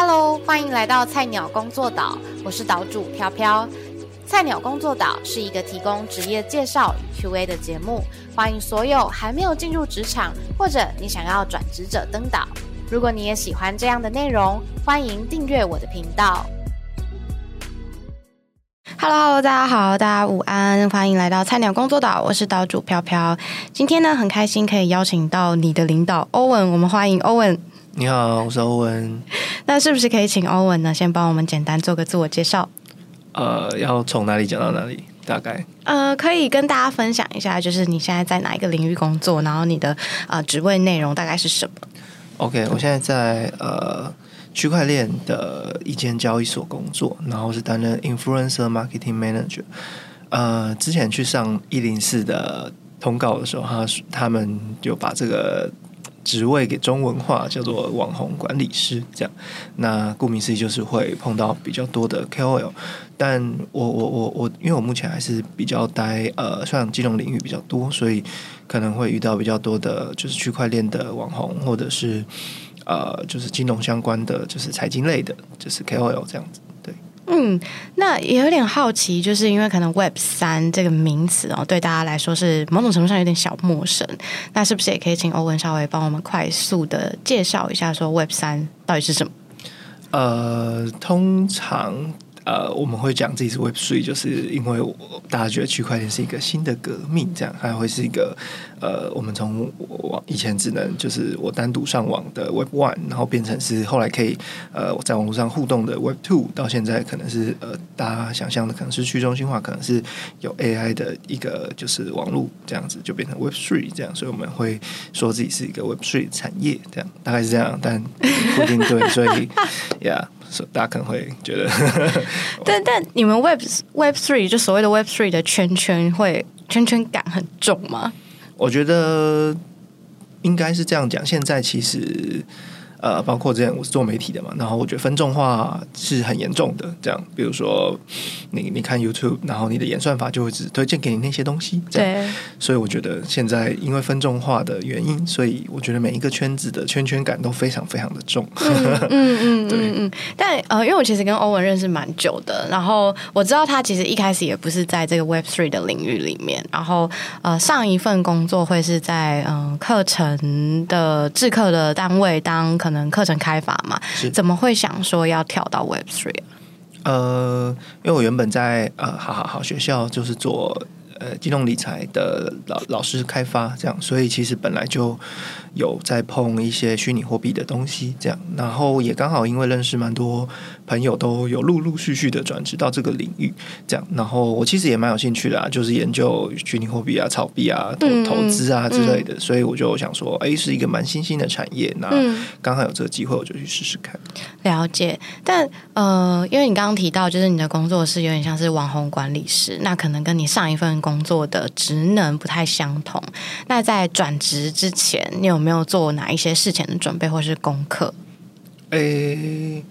Hello，欢迎来到菜鸟工作岛，我是岛主飘飘。菜鸟工作岛是一个提供职业介绍与 Q&A 的节目，欢迎所有还没有进入职场或者你想要转职者登岛。如果你也喜欢这样的内容，欢迎订阅我的频道。Hello，大家好，大家午安，欢迎来到菜鸟工作岛，我是岛主飘飘。今天呢，很开心可以邀请到你的领导欧文，我们欢迎欧文。你好，我是欧文。那是不是可以请欧文呢，先帮我们简单做个自我介绍？呃，要从哪里讲到哪里？大概呃，可以跟大家分享一下，就是你现在在哪一个领域工作，然后你的呃职位内容大概是什么？OK，我现在在呃区块链的一间交易所工作，然后是担任 Influencer Marketing Manager。呃，之前去上一零四的通告的时候，他他们就把这个。职位给中文化叫做网红管理师，这样。那顾名思义就是会碰到比较多的 KOL，但我我我我，因为我目前还是比较待呃，算金融领域比较多，所以可能会遇到比较多的，就是区块链的网红，或者是呃，就是金融相关的，就是财经类的，就是 KOL 这样子。嗯，那也有点好奇，就是因为可能 Web 三这个名词哦，对大家来说是某种程度上有点小陌生。那是不是也可以请欧文稍微帮我们快速的介绍一下，说 Web 三到底是什么？呃，通常。呃，我们会讲自己是 Web Three，就是因为大家觉得区块链是一个新的革命，这样还会是一个呃，我们从网以前只能就是我单独上网的 Web One，然后变成是后来可以呃在网络上互动的 Web Two，到现在可能是呃大家想象的可能是去中心化，可能是有 AI 的一个就是网络这样子就变成 Web Three 这样，所以我们会说自己是一个 Web Three 产业，这样大概是这样，但不一定对，所以，Yeah。大家可能会觉得，但但你们 Web Web Three 就所谓的 Web Three 的圈圈会圈圈感很重吗？我觉得应该是这样讲。现在其实。呃，包括之前我是做媒体的嘛，然后我觉得分众化是很严重的。这样，比如说你你看 YouTube，然后你的演算法就会只推荐给你那些东西。对。所以我觉得现在因为分众化的原因，所以我觉得每一个圈子的圈圈感都非常非常的重。嗯嗯 嗯嗯。但呃，因为我其实跟欧文认识蛮久的，然后我知道他其实一开始也不是在这个 Web Three 的领域里面，然后呃上一份工作会是在嗯课程的制课的单位当。可能课程开发嘛，怎么会想说要跳到 Web Three 呃，因为我原本在呃好好好学校就是做。呃，金融理财的老老师开发这样，所以其实本来就有在碰一些虚拟货币的东西，这样，然后也刚好因为认识蛮多朋友，都有陆陆续续的转职到这个领域，这样，然后我其实也蛮有兴趣的啊，就是研究虚拟货币啊、炒币啊、投投资啊之类的，所以我就想说，哎，是一个蛮新兴的产业，那刚好有这个机会，我就去试试看。了解，但呃，因为你刚刚提到，就是你的工作是有点像是网红管理师，那可能跟你上一份。工作的职能不太相同。那在转职之前，你有没有做哪一些事前的准备或是功课？诶，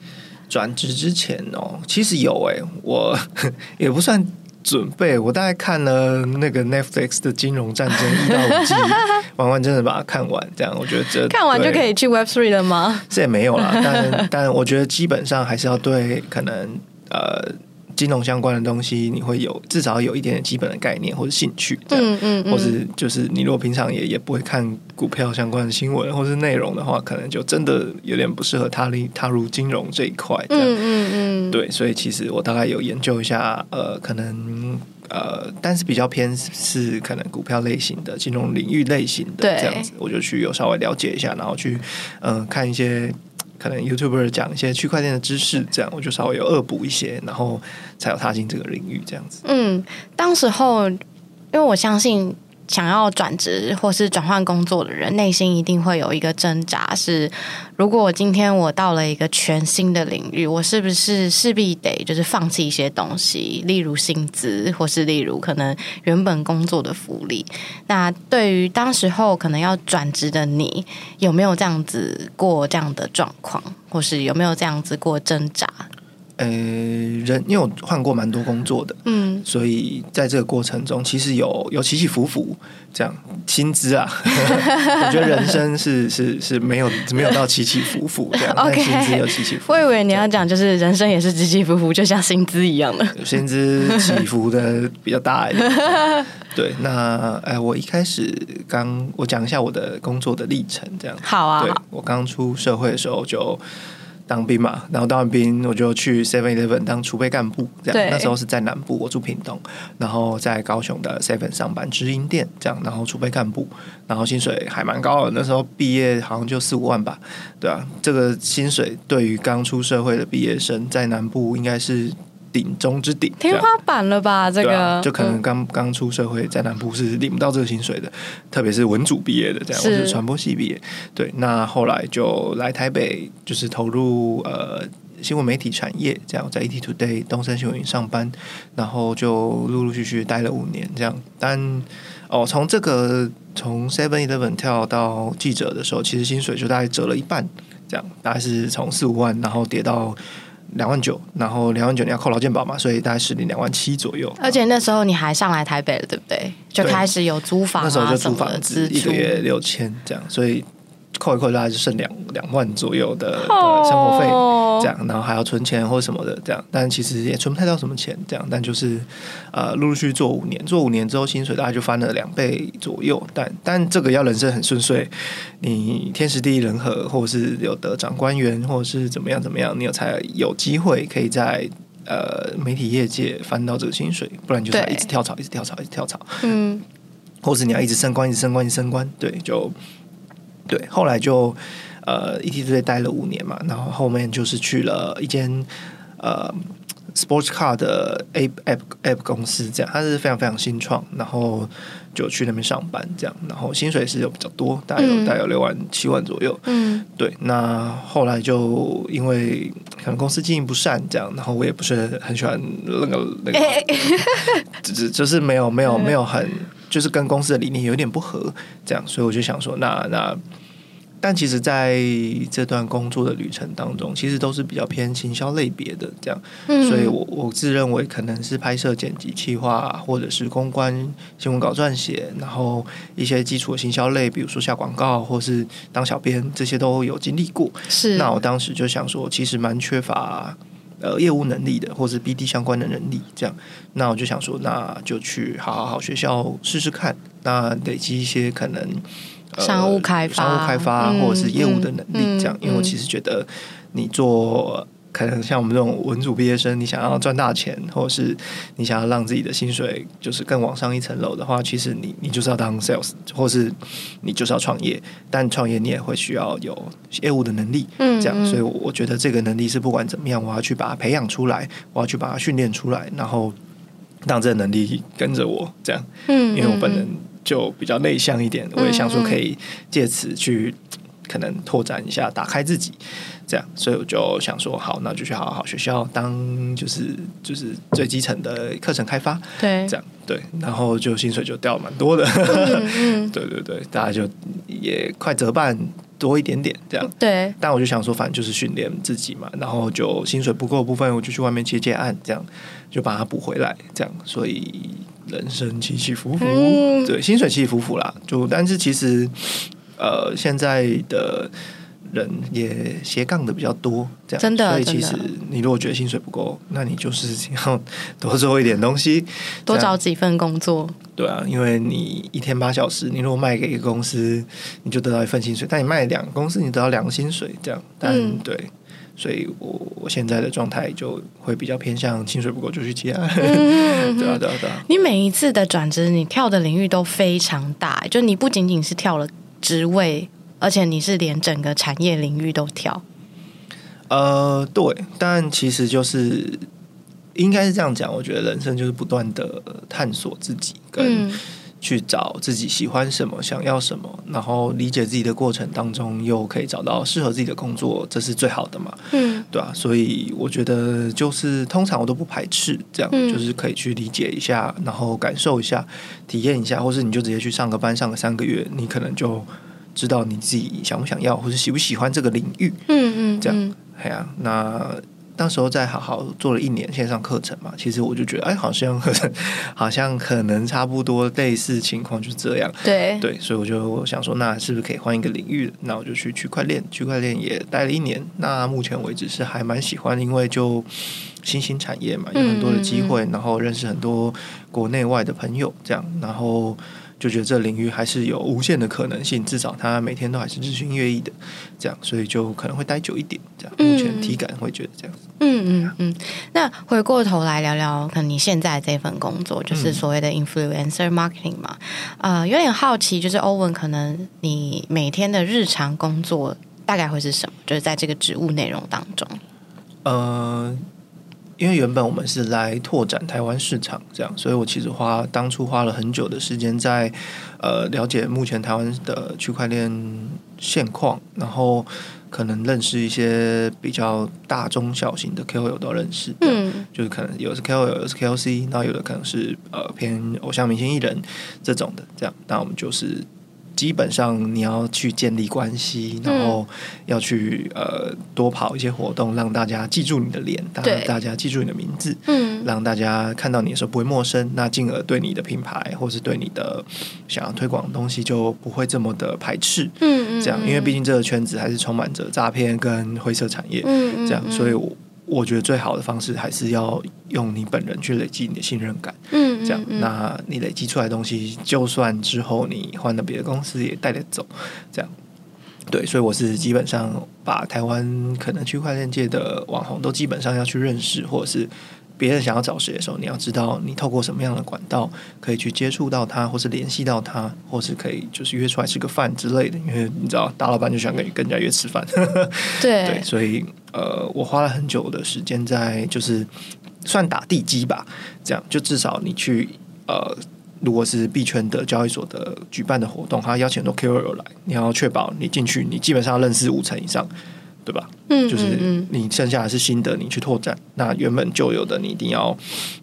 转职之前哦，其实有诶，我 也不算准备，我大概看了那个 Netflix 的《金融战争》一到五集，完完整整把它看完。这样，我觉得这看完就可以去 Web Three 了吗？这也没有啦，但 但我觉得基本上还是要对可能呃。金融相关的东西，你会有至少有一点点基本的概念或者兴趣，嗯嗯，或是就是你如果平常也也不会看股票相关的新闻或是内容的话，可能就真的有点不适合踏入踏入金融这一块，嗯嗯嗯，对，所以其实我大概有研究一下，呃，可能呃，但是比较偏是可能股票类型的金融领域类型的这样子，我就去有稍微了解一下，然后去嗯看一些。可能 YouTuber 讲一些区块链的知识，这样我就稍微有恶补一些，然后才有踏进这个领域这样子。嗯，当时候，因为我相信。想要转职或是转换工作的人，内心一定会有一个挣扎：是如果我今天我到了一个全新的领域，我是不是势必得就是放弃一些东西，例如薪资，或是例如可能原本工作的福利？那对于当时候可能要转职的你，有没有这样子过这样的状况，或是有没有这样子过挣扎？呃，人因为我换过蛮多工作的，嗯，所以在这个过程中，其实有有起起伏伏，这样薪资啊，我觉得人生是是是没有没有到起起伏伏这样，但薪资有起起伏伏。我以为你要讲就是人生也是起起伏伏，就像薪资一样的。薪资起伏的比较大一点。对，那哎，我一开始刚我讲一下我的工作的历程，这样。好啊对，我刚出社会的时候就当兵嘛，然后当完兵我就去 Seven Eleven 当储备干部，这对样。那时候是在南部，我住屏东，然后在高雄的 Seven 上班，直营店这样，然后储备干部，然后薪水还蛮高的，那时候毕业好像就四五万吧，对啊，这个薪水对于刚出社会的毕业生，在南部应该是顶中之顶，天花板了吧？这对个、啊、就可能嗯刚刚出社会，在南部是领不到这个薪水的，特别是文组毕业的这样，是我是传播系毕业。对，那后来就来台北，就是投入呃新闻媒体产业，这样在 ET Today 东森新闻云上班，然后就陆陆续续待了五年这样。但哦，从这个从 Seven Eleven 跳到记者的时候，其实薪水就大概折了一半，这样大概是从四五万，然后跌到。两万九，然后两万九你要扣劳健保嘛，所以大概是你两万七左右。而且那时候你还上来台北了，对不对？就开始有租房、啊，那时候就租什么的房子，一个月六千这样，所以扣一扣大概就剩两两万左右的的生活费。哦这样，然后还要存钱或什么的，这样，但其实也存不太到什么钱，这样，但就是呃，陆陆续续做五年，做五年之后，薪水大概就翻了两倍左右，但但这个要人生很顺遂，你天时地利人和，或者是有得长官员，或者是怎么样怎么样，你有才有机会可以在呃媒体业界翻到这个薪水，不然就是一直跳槽，一直跳槽，一直跳槽，嗯，或是你要一直升官，一直升官，一直升官，对，就对。后来就呃，ET 队待了五年嘛，然后后面就是去了一间呃 Sports Car 的 App App App 公司，这样它是非常非常新创，然后就去那边上班，这样，然后薪水是有比较多，大概有、嗯大概有六万七万左右，嗯，对，那后来就因为可能公司经营不善，这样，然后我也不是很喜欢那个那个，就是就是没有没有没有很，就是跟公司的理念有点不合，这样，所以我就想说，那那，但其实在这段工作的旅程当中，其实都是比较偏行销类别的这样，嗯。所以我我自认为可能是拍摄、剪辑、企划，或者是公关、新闻稿撰写，然后一些基础的行销类，比如说下广告或是当小编，这些都有经历过。是。那我当时就想说，其实蛮缺乏呃业务能力的，或是 BD 相关的能力，这样。那我就想说，那就去好好好学校试试看，那累积一些可能。呃商务开发商务开发嗯或者是业务的能力，嗯这样，因为我嗯其实觉得你做可能像我们这种文组毕业生，你想要赚大钱，或者是你想要让自己的薪水就是更往上一层楼的话，其实你你就是要当 sales，或是你就是要创业，但创业你也会需要有业务的能力，嗯这样，嗯所以我我觉得这个能力是不管怎么样，我要去把它培养出来，我要去把它训练出来，然后让这个能力跟着我，这样，嗯因为我本人嗯就比较内向一点，我也想说可以借此去可能拓展一下，打开自己，这样，所以我就想说，好，那就去好好学校当就是就是最基层的课程开发，对这样对，然后就薪水就掉蛮多的，嗯嗯 对对对，大家就也快折半多一点点这样。对但我就想说，反正就是训练自己嘛，然后就薪水不够的部分，我就去外面接接案，这样就把它补回来，这样。所以人生起起伏伏，嗯对，薪水起起伏伏啦。就但是其实，呃，现在的人也斜杠的比较多，这样。真的所以其实你如果觉得薪水不够，那你就是要多做一点东西，多找几份工作，对啊，因为你一天八小时，你如果卖给一个公司，你就得到一份薪水；但你卖两个公司，你得到两个薪水，这样。但、嗯对，所以我我现在的状态就会比较偏向薪水不够就去接案。嗯 对啊，对啊，对啊。你每一次的转职，你跳的领域都非常大，就你不仅仅是跳了职位，而且你是连整个产业领域都跳。呃，对，但其实就是应该是这样讲。我觉得人生就是不断的探索自己，跟嗯去找自己喜欢什么、想要什么，然后理解自己的过程当中，又可以找到适合自己的工作，这是最好的嘛。嗯对啊，所以我觉得就是通常我都不排斥这样，嗯就是可以去理解一下，然后感受一下、体验一下，或是你就直接去上个班，上个三个月，你可能就知道你自己想不想要，或是喜不喜欢这个领域。嗯嗯，这样嗯哎呀、那那时候在好好做了一年线上课程嘛，其实我就觉得，哎，好像 好像可能差不多类似情况就是这样。对对，所以我就想说，那是不是可以换一个领域？那我就去区块链，区块链也待了一年。那目前为止是还蛮喜欢，因为就新兴产业嘛，有很多的机会，然后认识很多国内外的朋友，这样，然后。就觉得这领域还是有无限的可能性，至少他每天都还是日新月异的，这样，所以就可能会待久一点，这样。目前体感会觉得这样子。嗯嗯嗯。那回过头来聊聊，可能你现在这份工作就是所谓的 influencer marketing 嘛？呃，有点好奇，就是欧文，可能你每天的日常工作大概会是什么？就是在这个职务内容当中。呃。因为原本我们是来拓展台湾市场，这样，所以我其实花当初花了很久的时间在呃了解目前台湾的区块链现况，然后可能认识一些比较大中小型的 KOL 都认识，嗯，就是可能有是 KOL，有是 KOC，然后有的可能是呃偏偶像明星艺人这种的，这样，那我们就是。基本上你要去建立关系，然后要去呃多跑一些活动，让大家记住你的脸，让大家记住你的名字，嗯，让大家看到你的时候不会陌生，那进而对你的品牌或是对你的想要推广的东西就不会这么的排斥，嗯嗯，这样，因为毕竟这个圈子还是充满着诈骗跟灰色产业，嗯嗯，这样，所以我。我觉得最好的方式还是要用你本人去累积你的信任感，嗯，这样，那你累积出来的东西，就算之后你换了别的公司也带得走，这样，对，所以我是基本上把台湾可能区块链界的网红都基本上要去认识，或者是。别人想要找谁的时候，你要知道你透过什么样的管道可以去接触到他，或是联系到他，或是可以就是约出来吃个饭之类的。因为你知道，大老板就喜欢跟跟人家约吃饭。对 对，所以呃，我花了很久的时间在就是算打地基吧，这样就至少你去呃，如果是币圈的交易所的举办的活动，他邀请很多 KOL 来，你要确保你进去，你基本上要认识五成以上。对吧？嗯，就是你剩下的是新的，你去拓展。那原本就有的，你一定要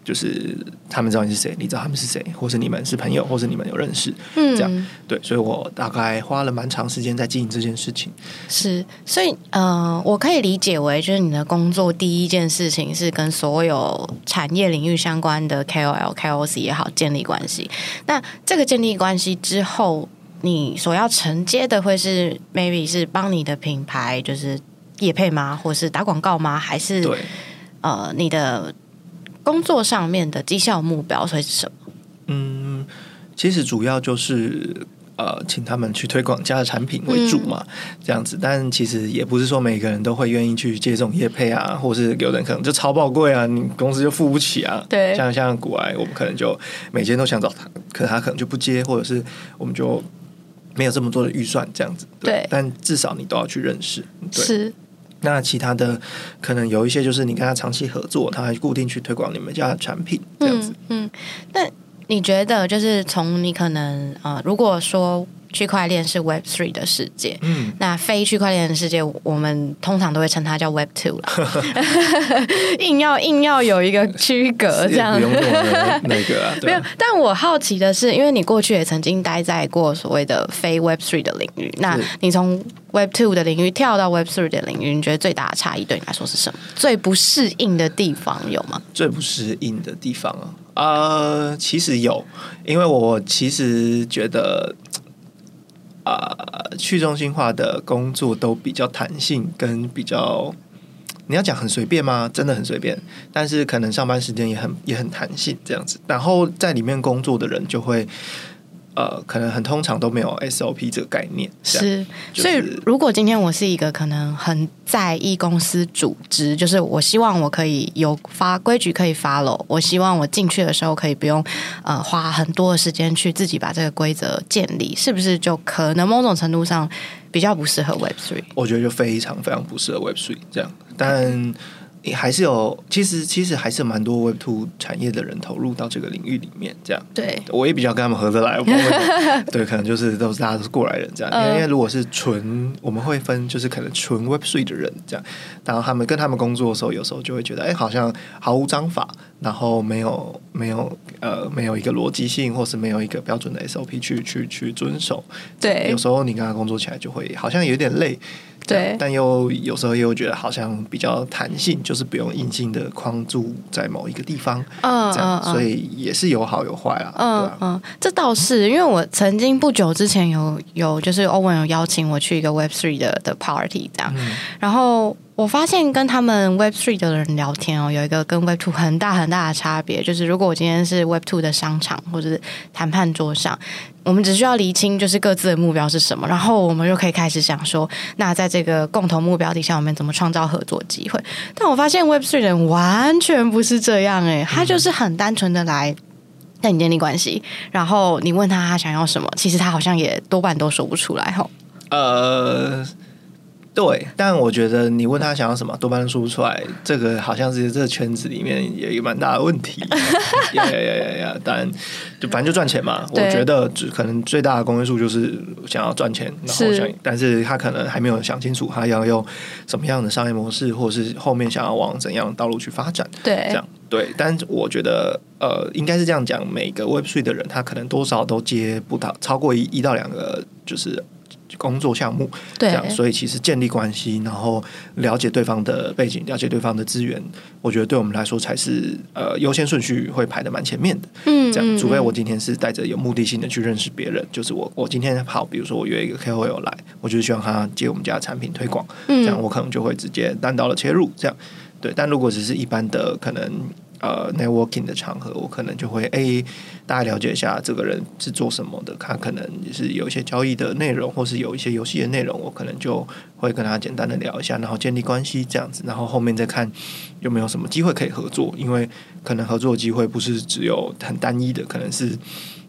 就是他们知道你是谁，你知道他们是谁，或是你们是朋友，或是你们有认识，嗯，这样对。所以我大概花了蛮长时间在经营这件事情。是，所以呃，我可以理解为，就是你的工作第一件事情是跟所有产业领域相关的 KOL、KOC 也好建立关系。那这个建立关系之后，你所要承接的会是 maybe 是帮你的品牌，就是。业配吗？或是打广告吗？还是呃，你的工作上面的绩效目标会是什么？嗯，其实主要就是呃，请他们去推广家的产品为主嘛，这样子。但其实也不是说每个人都会愿意去接这种业配啊，或是有人可能就超宝贵啊，你公司就付不起啊。对，像像古埃，我们可能就每天都想找他，可他可能就不接，或者是我们就没有这么多的预算这样子。对，但至少你都要去认识。是。那其他的可能有一些，就是你跟他长期合作，他还固定去推广你们家的产品这样子。嗯，那你觉得，就是从你可能呃，如果说。区块链是 Web Three 的世界，嗯，那非区块链的世界，我们通常都会称它叫 Web Two 了。硬要硬要有一个区隔，这样不用那个啊，没有。但我好奇的是，因为你过去也曾经待在过所谓的非 Web Three 的领域，那你从 Web Two 的领域跳到 Web Three 的领域，你觉得最大的差异对你来说是什么？最不适应的地方有吗？最不适应的地方啊，呃，其实有，因为我其实觉得。啊，去中心化的工作都比较弹性，跟比较你要讲很随便吗？真的很随便，但是可能上班时间也很也很弹性这样子。然后在里面工作的人就会。呃，可能很通常都没有 SOP 这个概念，是。所以，如果今天我是一个可能很在意公司组织，就是我希望我可以有发规矩可以 follow，我希望我进去的时候可以不用呃花很多的时间去自己把这个规则建立，是不是就可能某种程度上比较不适合 Web Three？我觉得就非常非常不适合 Web Three 这样，但。还是有，其实其实还是蛮多 Web Two 产业的人投入到这个领域里面，这样。对，我也比较跟他们合得来。对，可能就是都是大家都是过来人这样。因为因为如果是纯，我们会分就是可能纯 Web Three 的人这样，然后他们跟他们工作的时候，有时候就会觉得，哎，好像毫无章法，然后没有没有呃没有一个逻辑性，或是没有一个标准的 SOP 去去去遵守。对，有时候你跟他工作起来就会好像有点累。对，但又有时候又觉得好像比较弹性，就是不用硬性的框住在某一个地方，嗯这样，嗯。所以也是有好有坏啊，嗯嗯，这倒是，因为我曾经不久之前有有就是欧文有邀请我去一个 Web Three 的的 party 这样，嗯。然后我发现跟他们 Web Three 的人聊天哦，有一个跟 Web Two 很大很大的差别，就是如果我今天是 Web Two 的商场或者是谈判桌上，我们只需要厘清就是各自的目标是什么，然后我们就可以开始想说，那在这个共同目标底下，我们怎么创造合作机会？但我发现 Web Three 人完全不是这样诶，他就是很单纯的来。跟你建立关系，然后你问他他想要什么，其实他好像也多半都说不出来吼。呃。对，但我觉得你问他想要什么，多半都说不出来。这个好像是这个圈子里面也有一个蛮大的问题。呀呀呀呀呀！当然，就反正就赚钱嘛。我对觉得只可能最大的公约数就是想要赚钱，然后是想，但是他可能还没有想清楚他要用什么样的商业模式，或者是后面想要往怎样的道路去发展。对这样对，但我觉得呃，应该是这样讲，每个 Web Three 的人，他可能多少都接不到超过一一到两个，就是。工作项目，这样，所以其实建立关系，然后了解对方的背景，了解对方的资源，我觉得对我们来说才是呃优先顺序会排的蛮前面的。嗯这样，除非嗯我今天是带着有目的性的去认识别人，就是我我今天好，比如说我约一个 KOL 来，我就是希望他接我们家的产品推广，嗯这样我可能就会直接单刀的切入，这样对。但如果只是一般的可能呃 networking 的场合，我可能就会哎、大家了解一下这个人是做什么的，他可能是有一些交易的内容，或是有一些游戏的内容，我可能就会跟他简单的聊一下，然后建立关系这样子，然后后面再看有没有什么机会可以合作，因为可能合作机会不是只有很单一的，可能是。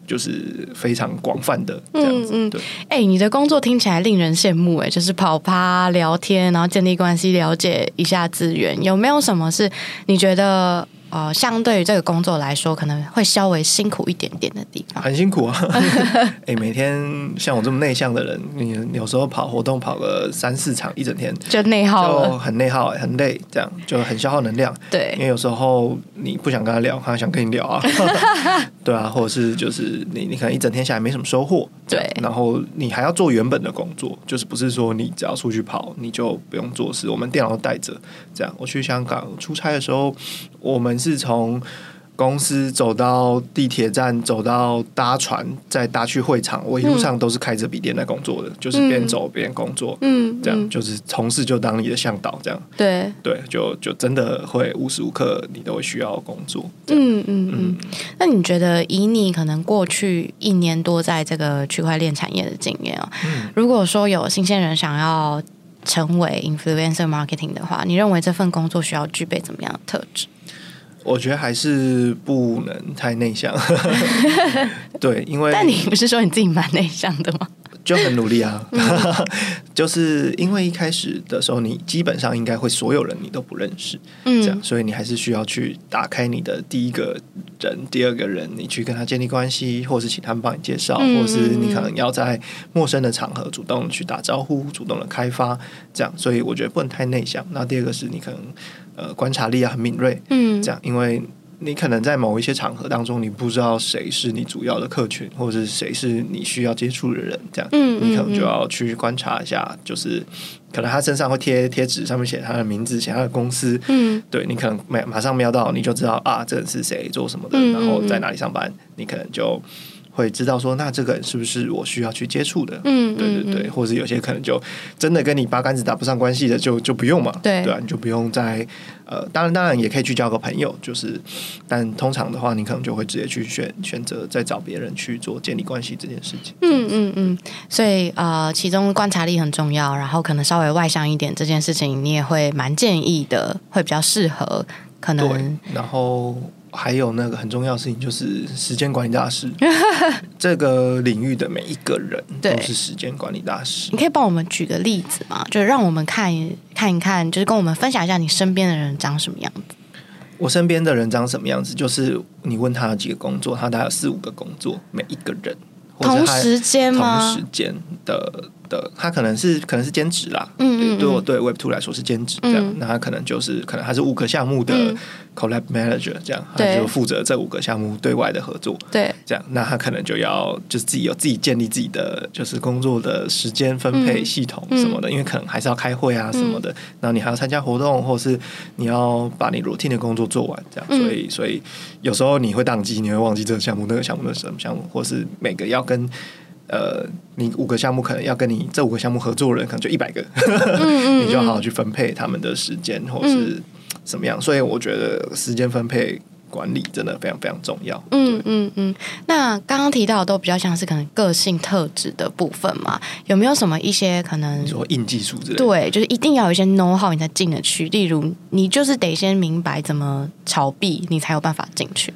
就是非常广泛的这样子，嗯嗯对，哎、你的工作听起来令人羡慕哎，就是跑趴聊天，然后建立关系，了解一下资源。有没有什么是你觉得呃，相对于这个工作来说，可能会稍微辛苦一点点的地方？很辛苦啊！哎、每天像我这么内向的人，你有时候跑活动跑个三四场，一整天就内耗就，很内耗、很累，这样就很消耗能量。对因，为有时候你不想跟他聊，他想跟你聊啊，对啊，或者是就是你你可能一整天下来没什么收获，对然后你还要做原本的工作，就是不是说你只要出去跑你就不用做事，我们电脑都带着，这样。我去香港出差的时候，我们是从公司走到地铁站，走到搭船，再搭去会场，我一路上都是开着笔电在工作的，就是边走边工作，嗯，这样嗯就是同事就当你的向导，这样。对，对，就就真的会无时无刻你都会需要工作。嗯嗯嗯。那你觉得，以你可能过去一年多在这个区块链产业的经验啊、嗯如果说有新鲜人想要成为 influencer marketing 的话，你认为这份工作需要具备怎么样的特质？我觉得还是不能太内向。对，因为但你不是说你自己蛮内向的吗？就很努力啊，嗯。就是因为一开始的时候，你基本上应该会所有人你都不认识，嗯。这样，嗯所以你还是需要去打开你的第一个人、第二个人，你去跟他建立关系，或是请他们帮你介绍，嗯或是你可能要在陌生的场合主动去打招呼、主动的开发，这样，所以我觉得不能太内向。那第二个是你可能呃观察力啊很敏锐，嗯。这样，因为你可能在某一些场合当中，你不知道谁是你主要的客群，或者是谁是你需要接触的人，这样，嗯你可能嗯就要去观察一下，就是可能他身上会贴贴纸，上面写他的名字，写他的公司，嗯。对你可能马马上瞄到，你就知道啊，这人是谁，做什么的，嗯然后在哪里上班，你可能就会知道说，那这个人是不是我需要去接触的？嗯，对对对，或者有些可能就真的跟你八竿子打不上关系的，就就不用嘛。对对啊，你就不用再呃，当然当然也可以去交个朋友，就是，但通常的话，你可能就会直接去选选择再找别人去做建立关系这件事情。嗯嗯嗯，所以呃，其中观察力很重要，然后可能稍微外向一点这件事情，你也会蛮建议的，会比较适合可对能，然后还有那个很重要的事情就是时间管理大师，这个领域的每一个人都是时间管理大师你。可以帮我们举个例子吗？就是让我们看一看一看，就是跟我们分享一下你身边的人长什么样子。我身边的人长什么样子？就是你问他几个工作，他大概有四五个工作，每一个人同时间吗同时？间的他可能是可能是兼职啦，嗯嗯对我对 Web Two 来说是兼职这样，嗯。那他可能就是可能他是五个项目的嗯。Collab Manager 这样，他就负责这五个项目对外的合作。对，这样，那他可能就要就是自己有自己建立自己的就是工作的时间分配嗯。系统什么的，因为可能还是要开会啊什么的，然后你还要参加活动，或是你要把你 routine 的工作做完，这样，嗯所以所以有时候你会宕机，你会忘记这个项目那个项目的什么项目，或是每个要跟。呃，你五个项目可能要跟你这五个项目合作的人，可能就一百个，嗯 你就要好好去分配他们的时间，或是怎么样。所以我觉得时间分配管理真的非常非常重要。嗯嗯嗯，那刚刚提到的都比较像是可能个性特质的部分嘛，有没有什么一些可能你？说硬技术之类的，对，就是一定要有一些 know how 你才进得去。例如，你就是得先明白怎么炒币，你才有办法进去。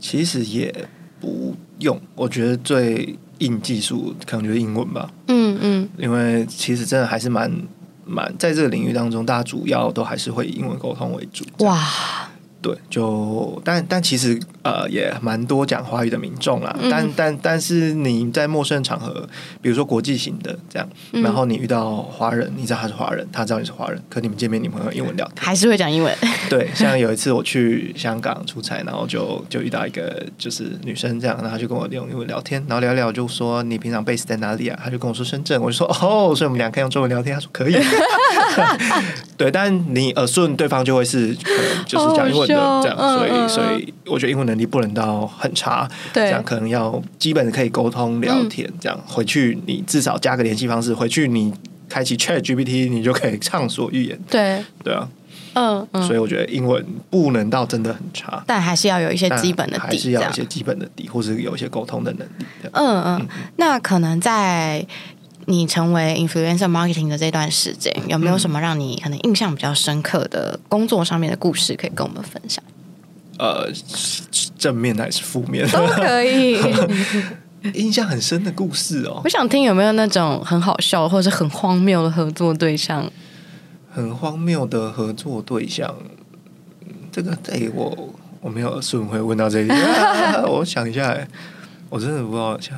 其实也不用，我觉得最硬技术可能就是英文吧，嗯嗯。因为其实真的还是蛮蛮在这个领域当中，大家主要都还是会以英文沟通为主。哇，对，就但但其实呃也蛮多讲华语的民众啦，嗯但但但是你在陌生场合，比如说国际型的这样，嗯然后你遇到华人，你知道他是华人，他知道你是华人，可你们见面你们会用英文聊天。还是会讲英文。对，像有一次我去香港出差，然后就就遇到一个就是女生这样，然后她就跟我用英文聊天，然后聊聊就说你平常 base 在哪里啊？她就跟我说深圳，我就说哦，所以我们俩可以用中文聊天。她说可以。对，但你耳顺对方就会是可能就是讲英文的这样，嗯所以嗯所以我觉得英文能力不能到很差，对。这样可能要基本可以沟通聊天，这样回去你至少加个联系方式，回去你开启 Chat GPT，你就可以畅所欲言，对，对啊。嗯嗯，所以我觉得英文不能到真的很差，但还是要有一些基本的底，还是。要有一些基本的底，或是有一些沟通的能力。嗯嗯，那可能在你成为 influencer marketing 的这段时间，有没有什么让你可能印象比较深刻的工作上面的故事可以跟我们分享？呃，正面还是负面？都可以。印象很深的故事哦我，想听有没有那种很好笑或者很荒谬的合作对象？很荒谬的合作对象。嗯这个哎、我我没有顺会问到这里、啊 我想一下，哎我真的不知道。想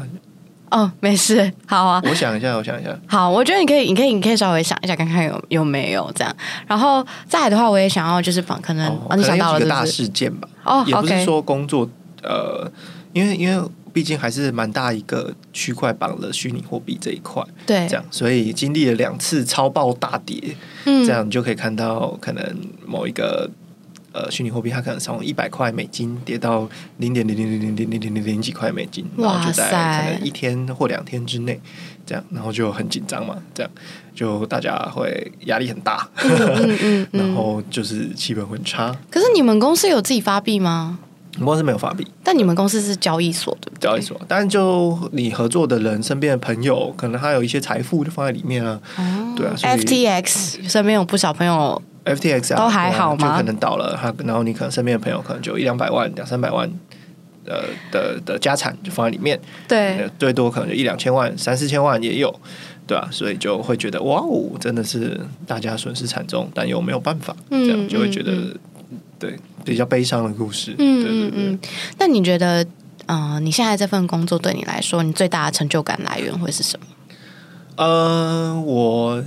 哦，没事，好啊。我想一下，我想一下。好，我觉得你可以，你可以，你可以稍微想一下，看看有有没有这样。然后再来的话，我也想要就是帮，可能、哦，哦、你想到了可能有几个大？事件吧。哦也不是说工作，呃，因为因为毕竟还是蛮大一个区块绑了虚拟货币这一块，对这，样，所以经历了两次超爆大跌，嗯这样你就可以看到可能某一个。呃，虚拟货币它可能从一百块美金跌到零点零零零零零零零零零几块美金，然后就在哇塞可能一天或两天之内，这样，然后就很紧张嘛，这样就大家会压力很大，嗯嗯嗯 然后就是气氛会很差。可是你们公司有自己发币吗？我们公司没有发币，但你们公司是交易所，对不对？交易所，但就你合作的人身边的朋友，可能他有一些财富就放在里面啊，哦对啊 FTX 身边有不少朋友，FTX 啊都还好吗就可能倒了，他然后你可能身边的朋友可能就一两百万、两三百万。呃的的家产就放在里面，对呃，最多可能就一两千万、三四千万也有，对啊，所以就会觉得哇哦，真的是大家损失惨重，但又没有办法，嗯这样就会觉得、嗯对比较悲伤的故事。嗯嗯嗯。那你觉得，呃，你现在这份工作对你来说，你最大的成就感来源会是什么？呃，我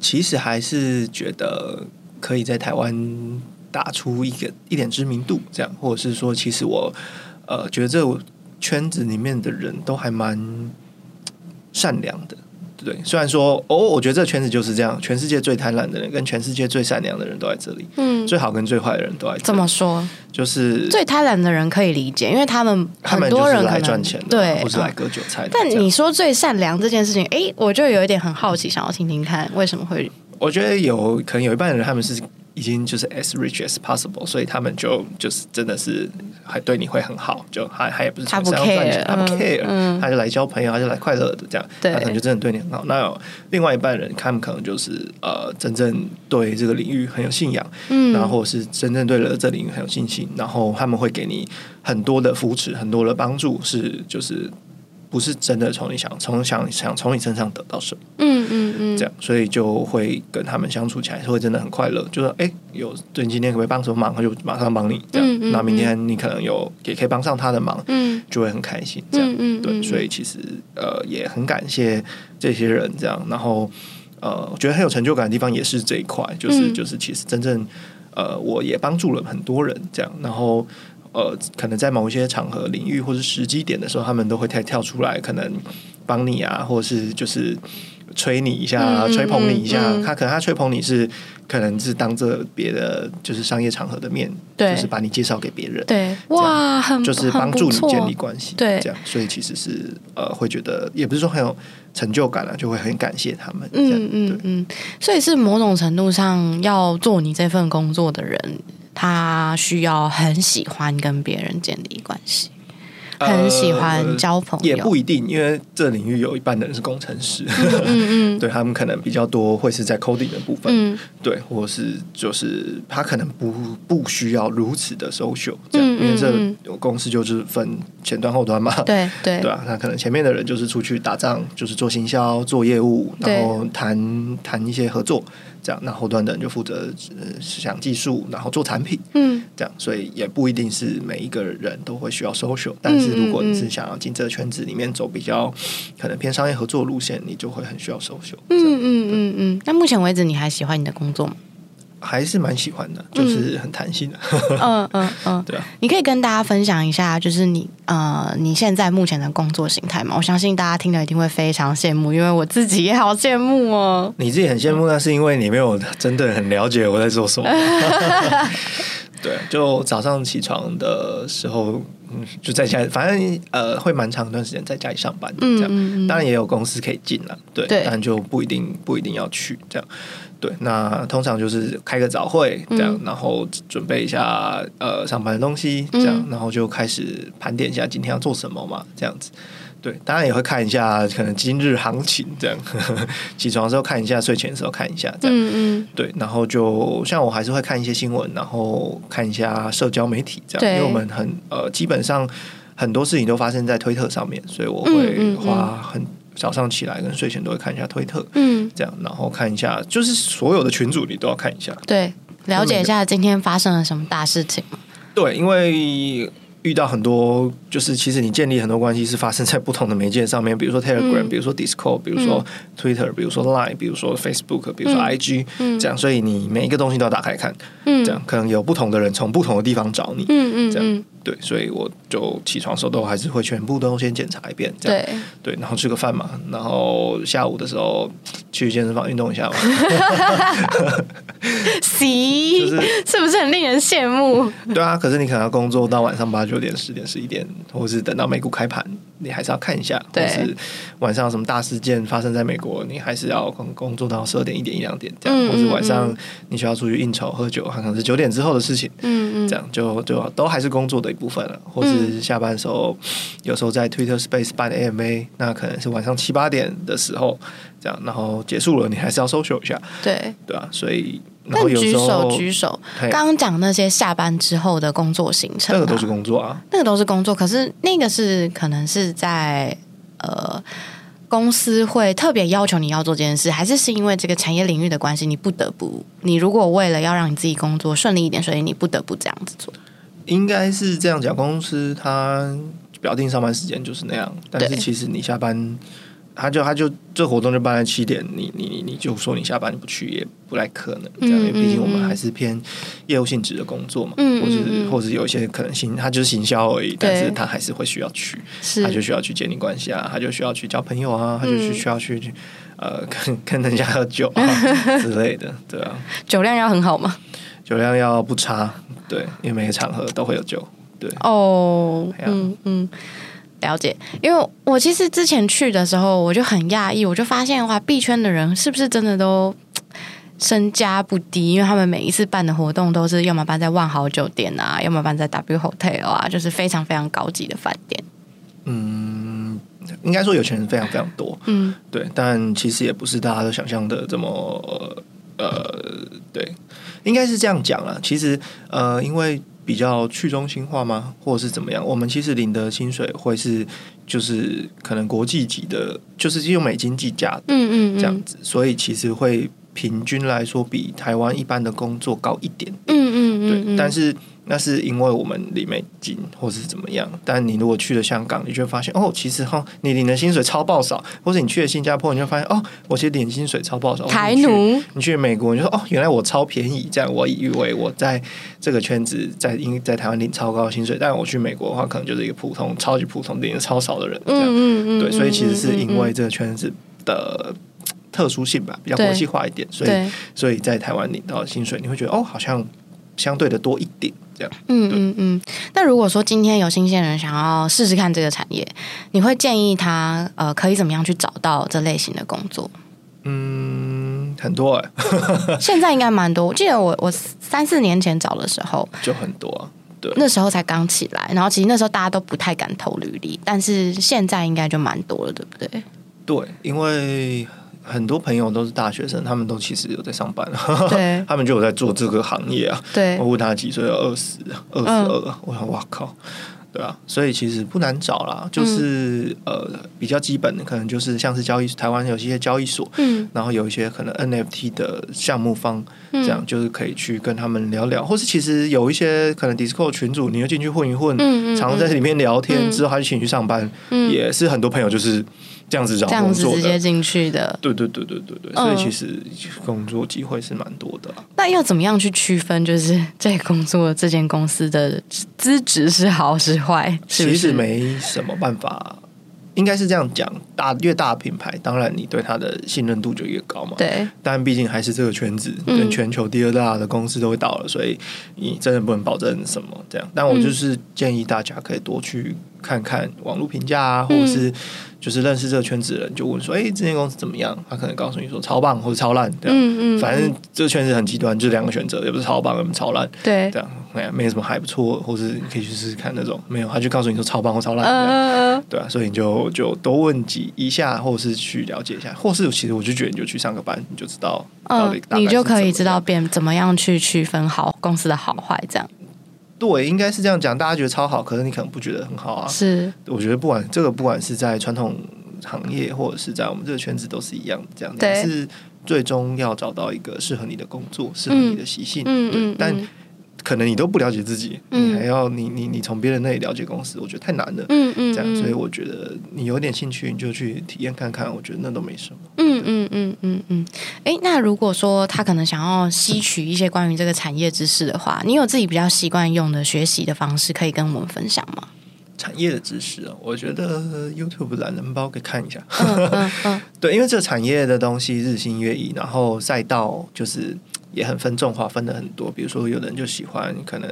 其实还是觉得可以在台湾打出一个一点知名度，这样，或者是说，其实我呃觉得这圈子里面的人都还蛮善良的。对，虽然说哦，我觉得这圈子就是这样，全世界最贪婪的人跟全世界最善良的人都在这里，嗯，最好跟最坏的人都在这里。怎么说？就是最贪婪的人可以理解，因为他们很多人来赚钱的，对，或是来嗯割韭菜的。但你说最善良这件事情，诶，我就有一点很好奇，想要听听看为什么会我觉得有可能有一半人他们是已经就是 as rich as possible，所以他们就就是真的是还对你会很好，就还还也不是他不纯粹要赚钱 care，他不嗯 care，、嗯他就来交朋友，他就来快乐的这样，对他可能就真的对你很好。那有另外一半人，他们可能就是呃真正对这个领域很有信仰，嗯然后是真正对了这领域很有信心，然后他们会给你很多的扶持，很多的帮助，是就是。不是真的从你想从想想从你身上得到什么，嗯嗯嗯，这样，所以就会跟他们相处起来会真的很快乐。就说，哎、有对你今天可不可以帮什么忙，他就马上帮你这样。嗯嗯那明天你可能有也可以帮上他的忙，嗯就会很开心。这样，嗯嗯，对，所以其实呃也很感谢这些人这样。然后呃，我觉得很有成就感的地方也是这一块，就是、嗯就是其实真正呃我也帮助了很多人这样，然后。呃，可能在某一些场合、领域或是时机点的时候，他们都会跳跳出来，可能帮你啊，或者是就是吹你一下、嗯嗯吹捧你一下。嗯嗯。他可能他吹捧你是，可能是当着别的就是商业场合的面，就是把你介绍给别人。对，哇，很就是帮助你建立关系，对。这样，所以其实是呃，会觉得也不是说很有成就感啊，就会很感谢他们，嗯嗯嗯，所以是某种程度上要做你这份工作的人，他需要很喜欢跟别人建立关系，很喜欢呃交朋友，也不一定，因为这领域有一半的人是工程师，嗯嗯 对他们可能比较多会是在 coding 的部分，嗯。对，或是就是他可能不不需要如此的 social 这样，嗯因为这嗯。公司就是分前端后端嘛，对对。对啊，那可能前面的人就是出去打仗，就是做行销、做业务，然后谈谈一些合作，这样。那后端的人就负责呃想技术，然后做产品，嗯这样。所以也不一定是每一个人都会需要 social，但是如果你是想要进这个圈子里面走比较可能偏商业合作路线，你就会很需要 social。嗯嗯嗯嗯。那目前为止，你还喜欢你的工作吗？还是蛮喜欢的，就是很弹性的。嗯嗯嗯，对啊，你可以跟大家分享一下，就是你呃你现在目前的工作形态吗？我相信大家听了一定会非常羡慕，因为我自己也好羡慕哦。你自己很羡慕，那是因为你没有真的很了解我在做什么。对，就早上起床的时候，嗯，就在家，反正呃，会蛮长一段时间在家里上班的这样。嗯嗯当然也有公司可以进了，对，对但就不一定不一定要去这样。对，那通常就是开个早会这样，嗯然后准备一下呃上班的东西这样，嗯然后就开始盘点一下今天要做什么嘛，这样子。对，当然也会看一下可能今日行情这样，起床的时候看一下，睡前的时候看一下这样。嗯嗯。对，然后就像我还是会看一些新闻，然后看一下社交媒体这样，因为我们很呃基本上很多事情都发生在推特上面，所以我嗯会嗯。花很早上起来跟睡前都会看一下推特，嗯，这样，然后看一下就是所有的群组你都要看一下，对，了解一下今天发生了什么大事情。对，因为。遇到很多，就是其实你建立很多关系是发生在不同的媒介上面，比如说 Telegram，、嗯。比如说 Discord，比如说 Twitter，、比如说 Line，比如说 Facebook，比如说嗯。IG，、嗯。这样，所以你每一个东西都要打开看，嗯。这样可能有不同的人从不同的地方找你，嗯嗯这样。嗯，对，所以我就起床的时候都还是会全部都先检查一遍，这样对，对，然后吃个饭嘛，然后下午的时候去健身房运动一下嘛，行，就是是不是很令人羡慕？对啊，可是你可能要工作到晚上八九点、十点、十一点，或是等到美股开盘，你还是要看一下，或对是晚上有什么大事件发生在美国，你还是要工工作到十二点、一点、一两点这样，嗯或是晚嗯上你需要出去应酬、喝酒，可能是九点之后的事情。嗯嗯，这样就就都还是工作的一部分了，或是下班的时候，有时候在 Twitter Space 办 AMA，那可能是晚上七八点的时候，这样，然后结束了，你还是要 social 一下，对。对啊，所以然但后有时举手举手，刚刚讲那些下班之后的工作行程嘛，这个都是工作啊，那个都是工作，可是那个是可能是在呃公司会特别要求你要做这件事，还是是因为这个产业领域的关系，你不得不，你如果为了要让你自己工作顺利一点，所以你不得不这样子做。应该是这样讲，公司它表定上班时间就是那样，但是其实你下班。他就他就这活动就办在七点，你你你你就说你下班你不去也不太可能，这样，嗯因为毕竟我们还是偏业务性质的工作嘛，嗯或是嗯嗯。或者有一些可能性，他就是行销而已，但是他还是会需要去，是。他就需要去建立关系啊，他就需要去交朋友啊，他就去嗯需要去呃跟跟人家喝酒啊 之类的，对啊，酒量要很好吗？酒量要不差，对，因为每个场合都会有酒，对，哦，嗯嗯，了解。因为我其实之前去的时候，我就很讶异，我就发现哇，币圈的人是不是真的都身家不低？因为他们每一次办的活动都是要么办在万豪酒店啊，要么办在 W Hotel 啊，就是非常非常高级的饭店。嗯，应该说有钱人非常非常多，嗯对，但其实也不是大家都想象的这么呃，对，应该是这样讲了。其实呃，因为比较去中心化吗？或者是怎么样？我们其实领的薪水会是就是可能国际级的，就是用美金计价的，嗯嗯，这样子，所以其实会平均来说比台湾一般的工作高一点，嗯嗯对，但是。那是因为我们离美金，或是怎么样？但你如果去了香港，你就会发现哦，其实哈，你领的薪水超爆少；或者你去了新加坡，你就发现哦，我其实领薪水超爆少。台奴，你去美国，你就说哦，原来我超便宜。这样我以为我在这个圈子在因在台湾领超高薪水，但我去美国的话，可能就是一个普通、超级普通领的超少的人。这样，嗯嗯对，所以其实是因为这个圈子的特殊性吧，比较国际化一点，所以所以在台湾领到薪水，你会觉得哦，好像相对的多一点。这样，嗯嗯嗯。那如果说今天有新鲜人想要试试看这个产业，你会建议他呃，可以怎么样去找到这类型的工作？嗯，很多哎，现在应该蛮多。我记得我我三四年前找的时候就很多啊，对，那时候才刚起来，然后其实那时候大家都不太敢投履历，但是现在应该就蛮多了，对不对？对，因为。很多朋友都是大学生，他们都其实有在上班，对，他们就有在做这个行业啊。对，我问他几岁，二十二十二，我想，哇靠！对啊，所以其实不难找啦，就是呃比较基本的，可能就是像是交易台湾有一些交易所，嗯，然后有一些可能 NFT 的项目方，这样就是可以去跟他们聊聊，或是其实有一些可能 Discord 群组，你就进去混一混，嗯嗯，常在里面聊天之后，他就请你去上班，嗯，也是很多朋友就是这样子找工作直接进去的，对对对对对对，所以其实工作机会是蛮多的。那要怎么样去区分，就是在工作这间公司的资质是好是？坏，其实没什么办法，应该是这样讲。大越大品牌，当然你对它的信任度就越高嘛。对，但毕竟还是这个圈子，跟全球第二大的公司都会倒了，所以你真的不能保证什么这样。但我就是建议大家可以多去看看网络评价啊，或者是就是认识这个圈子的人，就问说：“哎，这间公司怎么样？”他可能告诉你说：“超棒或者超烂。”这样，嗯嗯，反正这个圈子很极端，就两个选择，也不是超棒，也不是超烂。对，这样没什么还不错，或是你可以去试试看那种。没有，他就告诉你说超棒或超烂。嗯嗯，对啊，所以你就就多问几一下，或者是去了解一下，或是其实我就觉得你就去上个班，你就知道，嗯，你就可以知道变怎么样去区分好公司的好坏，这样。对，应该是这样讲，大家觉得超好，可是你可能不觉得很好啊。是，我觉得不管这个，不管是在传统行业，或者是在我们这个圈子，都是一样这样。对，是最终要找到一个适合你的工作，适合你的习性。嗯嗯，但。可能你都不了解自己，你还要你你你从别人那里了解公司，我觉得太难了。嗯嗯，这样，所以我觉得你有点兴趣，你就去体验看看，我觉得那都没什么。嗯嗯嗯嗯嗯。哎，那如果说他可能想要吸取一些关于这个产业知识的话，你有自己比较习惯用的学习的方式，可以跟我们分享吗？产业的知识啊，我觉得 YouTube 懒人包可以看一下。嗯嗯嗯。对，因为这个产业的东西日新月异，然后赛道就是。也很分众化，分的很多。比如说，有的人就喜欢可能。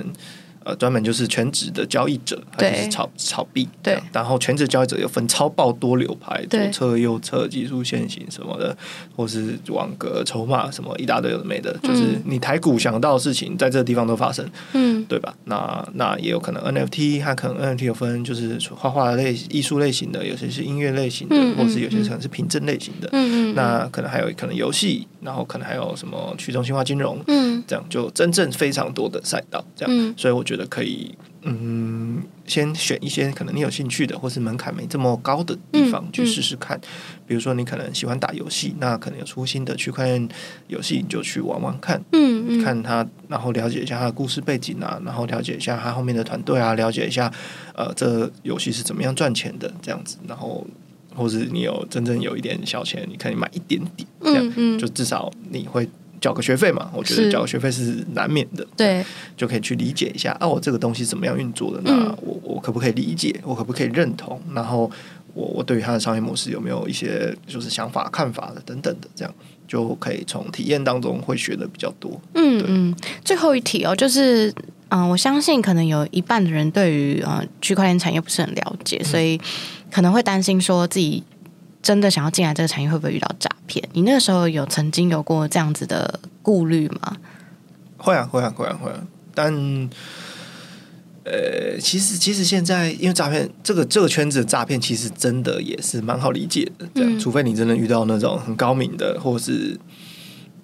呃，专门就是全职的交易者，还是炒炒币。对，然后全职交易者又分超爆多流派，左侧、右侧、技术线型什么的，或是网格、筹码什么一大堆有的没的，就是你台股想到的事情，在这个地方都发生，嗯，对吧？那那也有可能 NFT，它可能 NFT 有分，就是画画类艺术类型的，有些是音乐类型的，或是有些可能是凭证类型的。嗯嗯。那可能还有可能游戏，然后可能还有什么去中心化金融，嗯，这样就真正非常多的赛道，这样。所以我觉得。可以，嗯，先选一些可能你有兴趣的，或是门槛没这么高的地方去试试看。比如说，你可能喜欢打游戏，那可能有出新的区块链游戏，你就去玩玩看，嗯，看他，然后了解一下他的故事背景啊，然后了解一下他后面的团队啊，了解一下，呃，这游戏是怎么样赚钱的这样子。然后，或者你有真正有一点小钱，你可以买一点点，这样，就至少你会。缴个学费嘛，我觉得缴个学费是难免的，对，就可以去理解一下啊，我这个东西怎么样运作的？那我我可不可以理解？我可不可以认同？然后我我对于它的商业模式有没有一些就是想法、看法的等等的，这样就可以从体验当中会学的比较多。嗯嗯，最后一题哦，就是嗯，我相信可能有一半的人对于呃区块链产业不是很了解，所以可能会担心说自己。真的想要进来这个产业，会不会遇到诈骗？你那个时候有曾经有过这样子的顾虑吗？会啊，会啊，会啊，会啊。但呃，其实其实现在因为诈骗这个这个圈子的诈骗，其实真的也是蛮好理解的。这样，除非你真的遇到那种很高明的，或是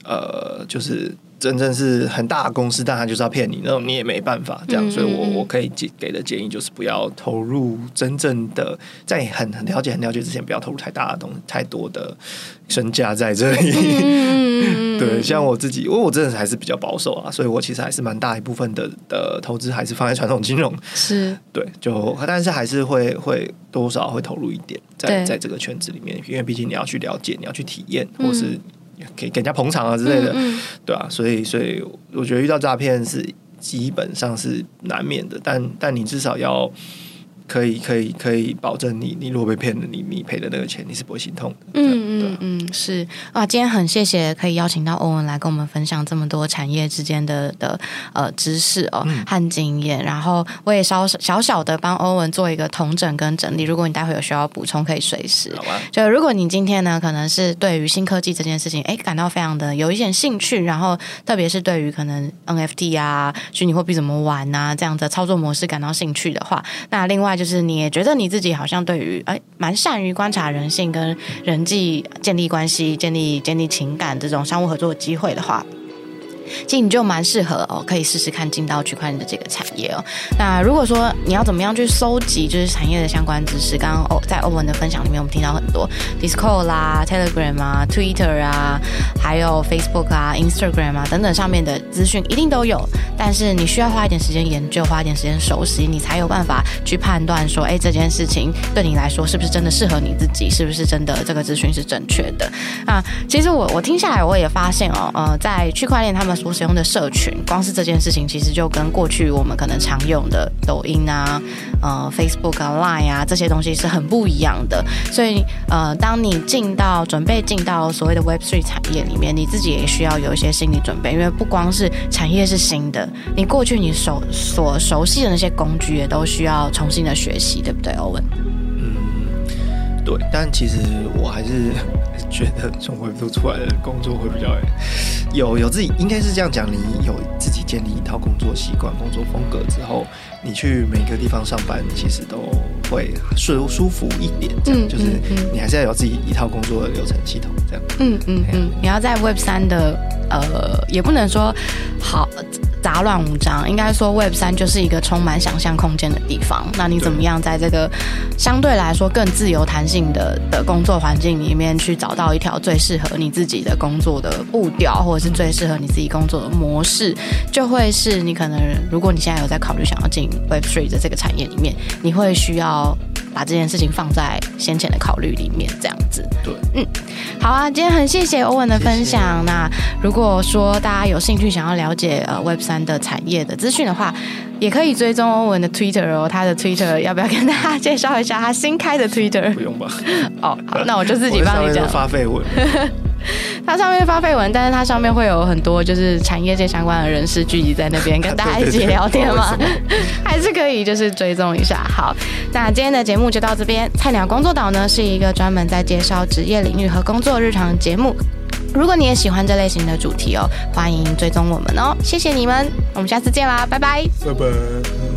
呃，就是真正是很大的公司，但他就是要骗你，那种你也没办法这样。所以我我可以给给的建议就是不要投入真正的，在很很了解很了解之前，不要投入太大的东西，太多的身价在这里。对，像我自己，因为我真的还是比较保守啊，所以我其实还是蛮大一部分的的投资还是放在传统金融。是，对，就但是还是会会多少会投入一点在在这个圈子里面，因为毕竟你要去了解，你要去体验，或是。给给人家捧场啊之类的，对啊，所以所以我觉得遇到诈骗是基本上是难免的，但但你至少要。可以可以可以保证你，你如果被骗了，你你赔的那个钱你是不会心痛的。嗯嗯嗯，是啊，今天很谢谢可以邀请到欧文来跟我们分享这么多产业之间的的呃知识哦和经验，然后我也稍小小的帮欧文做一个统整跟整理。如果你待会有需要补充，可以随时。好吧。就如果你今天呢，可能是对于新科技这件事情，哎，感到非常的有一点兴趣，然后特别是对于可能 NFT 啊、虚拟货币怎么玩啊这样的操作模式感到兴趣的话，那另外。就是你也觉得你自己好像对于哎蛮善于观察人性跟人际建立关系、建立建立情感这种商务合作机会的话。其实你就蛮适合哦，可以试试看进到区块链的这个产业哦。那如果说你要怎么样去搜集就是产业的相关知识，刚刚欧在欧文的分享里面，我们听到很多 Discord 啦、Telegram 啊、Twitter 啊，还有 Facebook 啊、Instagram 啊等等上面的资讯一定都有。但是你需要花一点时间研究，花一点时间熟悉，你才有办法去判断说，哎，这件事情对你来说是不是真的适合你自己，是不是真的这个资讯是正确的啊？其实我我听下来，我也发现哦，呃，在区块链他们。所使用的社群，光是这件事情，其实就跟过去我们可能常用的抖音啊、呃 Facebook 啊、Line 啊这些东西是很不一样的。所以，呃，当你进到准备进到所谓的 Web Three 产业里面，你自己也需要有一些心理准备，因为不光是产业是新的，你过去你熟所熟悉的那些工具也都需要重新的学习，对不对，欧文？嗯，对。但其实我还是。觉得从回复出来的工作会比较有有自己，应该是这样讲。你有自己建立一套工作习惯、工作风格之后，你去每个地方上班，其实都会舒舒服一点。这样就是你还是要有自己一套工作的流程系统。这样，嗯嗯嗯，你要在 Web 三的呃，也不能说好。杂乱无章，应该说 Web 三就是一个充满想象空间的地方。那你怎么样在这个相对来说更自由弹性的的工作环境里面，去找到一条最适合你自己的工作的步调，或者是最适合你自己工作的模式，就会是你可能如果你现在有在考虑想要进 Web three 的这个产业里面，你会需要。把这件事情放在先前的考虑里面，这样子。对，嗯，好啊，今天很谢谢欧文的分享。那如果说大家有兴趣想要了解呃 Web 三的产业的资讯的话，也可以追踪欧文的 Twitter 哦。他的 Twitter 要不要跟大家介绍一下他新开的 Twitter？不用吧。哦，好，那我就自己帮你讲。发绯闻。它上面发绯闻，但是它上面会有很多就是产业界相关的人士聚集在那边，跟大家一起聊天吗？还是可以就是追踪一下。好，那今天的节目就到这边。菜鸟工作岛呢是一个专门在介绍职业领域和工作日常节目。如果你也喜欢这类型的主题哦，欢迎追踪我们哦。谢谢你们，我们下次见啦，拜拜，拜拜。